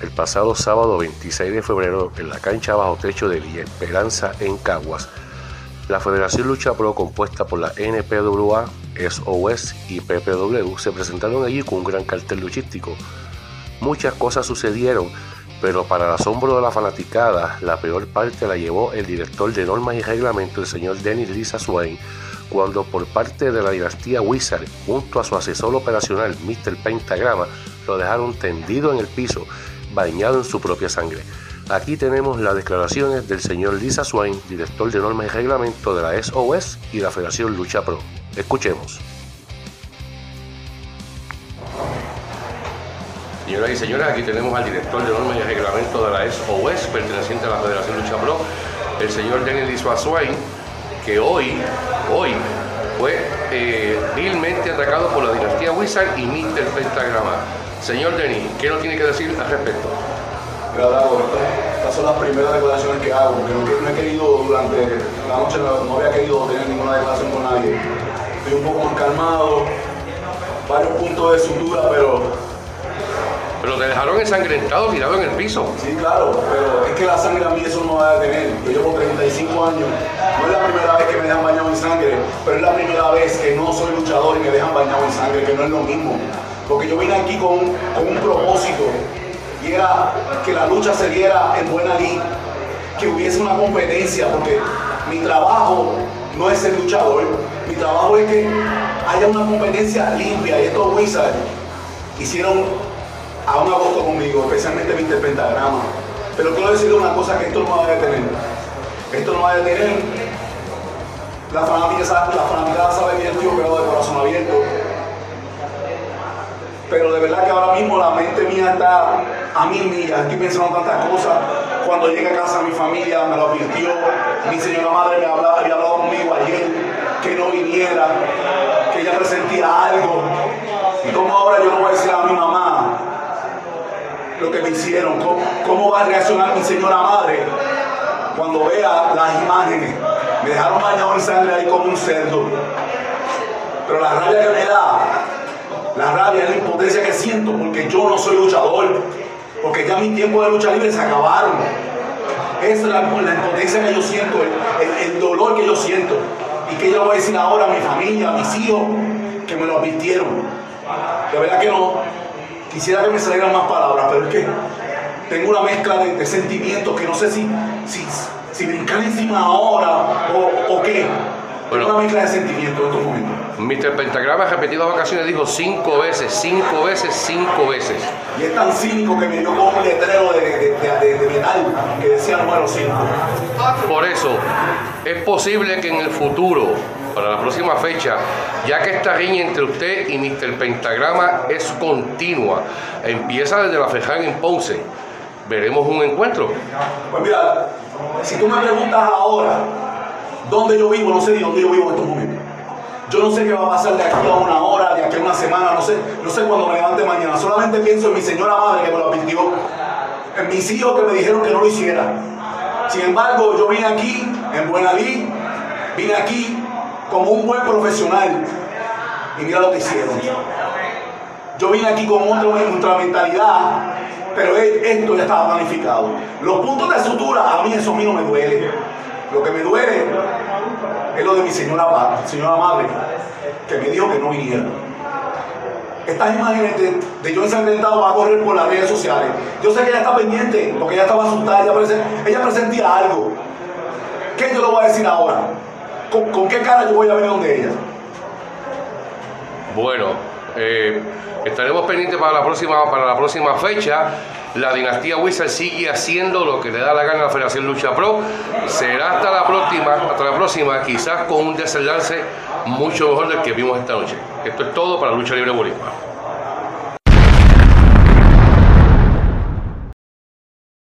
el pasado sábado 26 de febrero en la cancha bajo techo de Villa Esperanza en Caguas. La Federación Lucha Pro, compuesta por la NPWA, SOS y PPW, se presentaron allí con un gran cartel luchístico. Muchas cosas sucedieron, pero para el asombro de la fanaticada, la peor parte la llevó el director de normas y reglamentos, el señor Dennis Lisa Swain, cuando por parte de la dinastía Wizard, junto a su asesor operacional, Mr. Pentagrama, lo dejaron tendido en el piso bañado en su propia sangre. Aquí tenemos las declaraciones del señor Lisa Swain, director de normas y reglamento de la SOS y la Federación Lucha Pro. Escuchemos. Señoras y señores, aquí tenemos al director de normas y reglamento de la SOS, perteneciente a la Federación Lucha Pro, el señor Daniel Lisa Swain, que hoy, hoy, fue eh, vilmente atacado por la dinastía Wizard y Mr. Pentagrama. Señor Denis, ¿qué nos tiene que decir al respecto? Estas son las primeras declaraciones que hago, porque no, he querido durante la noche, no, había querido tener ninguna declaración con nadie. Estoy un poco más calmado, varios puntos de sutura, pero... Pero te dejaron ensangrentado, tirado en el piso. Sí, claro, pero es que la sangre a mí eso no va a detener. Yo llevo 35 años, no es la primera vez que me dejan bañado en sangre, pero es la primera vez que no soy luchador y me dejan bañado en sangre, que no es lo mismo. Porque yo vine aquí con, un propósito y era que la lucha se diera en buena lid, que hubiese una competencia, porque mi trabajo no es ser luchador, mi trabajo es que haya una competencia limpia y estos Wizards hicieron a un agosto conmigo, especialmente Mr. Pentagrama. Pero quiero decirle una cosa que esto no va a detener. Esto no va a detener. La fanática, la fanática sabe bien estoy operado de corazón abierto pero de verdad que ahora mismo la mente mía está a mil millas, estoy pensando tantas cosas. Cuando llegué a casa mi familia me lo advirtió, mi señora madre me había hablado conmigo ayer que no viniera, que ella presentía algo. Y como ahora yo no voy a decir a mi mamá lo que me hicieron, cómo, cómo va a reaccionar mi señora madre cuando vea las imágenes. Me dejaron bañado en sangre ahí como un cerdo. Pero la rabia que me da la rabia la impotencia que siento porque yo no soy luchador. Porque ya mi tiempo de lucha libre se acabaron. Esa es la, impotencia que yo siento, el, dolor que yo siento. Y que yo voy a decir ahora a mi familia, a mis hijos, que me lo advirtieron. De verdad que no. Quisiera que me salieran más palabras, pero es que tengo una mezcla de, sentimientos que no sé si, si, si brincar encima ahora o, o qué. Bueno, una mezcla de sentimientos en estos momentos. Mr. Pentagrama en repetidas ocasiones dijo cinco veces, cinco veces, cinco veces. Y es tan cínico que me dio como un letrero de, de, metal que decía número 5. Por eso, es posible que en el futuro, para la próxima fecha, ya que esta riña entre usted y Mr. Pentagrama es continua, empieza desde la Feján en Ponce, veremos un encuentro. Pues mira, si tú me preguntas ahora dónde yo vivo, no sé ni dónde yo vivo en estos momentos. Yo no sé qué va a pasar de aquí a una hora, de aquí a una semana, no sé, no sé cuándo me levante mañana. Solamente pienso en mi señora madre que me lo advirtió, en mis hijos que me dijeron que no lo hiciera. Sin embargo, yo vine aquí en Buena Lid, vine aquí como un buen profesional y mira lo que hicieron. Yo vine aquí con otra, mentalidad, pero esto ya estaba planificado. Los puntos de sutura, a mí eso a mí no me duele. Lo que me duele es lo de mi señora, señora madre, que me dijo que no viniera. Estas imágenes de, yo ensangrentado va a correr por las redes sociales. Yo sé que ella está pendiente, porque ella estaba asustada, ella, presentía algo. ¿Qué yo le voy a decir ahora? ¿Con, qué cara yo voy a venir donde ella? Bueno, eh, estaremos pendientes para la próxima, para la próxima fecha la dinastía Wizard sigue haciendo lo que le da la gana a la Federación Lucha Pro. Será hasta la próxima, hasta la próxima, quizás con un desenlace mucho mejor del que vimos esta noche. Esto es todo para Lucha Libre Bolívar.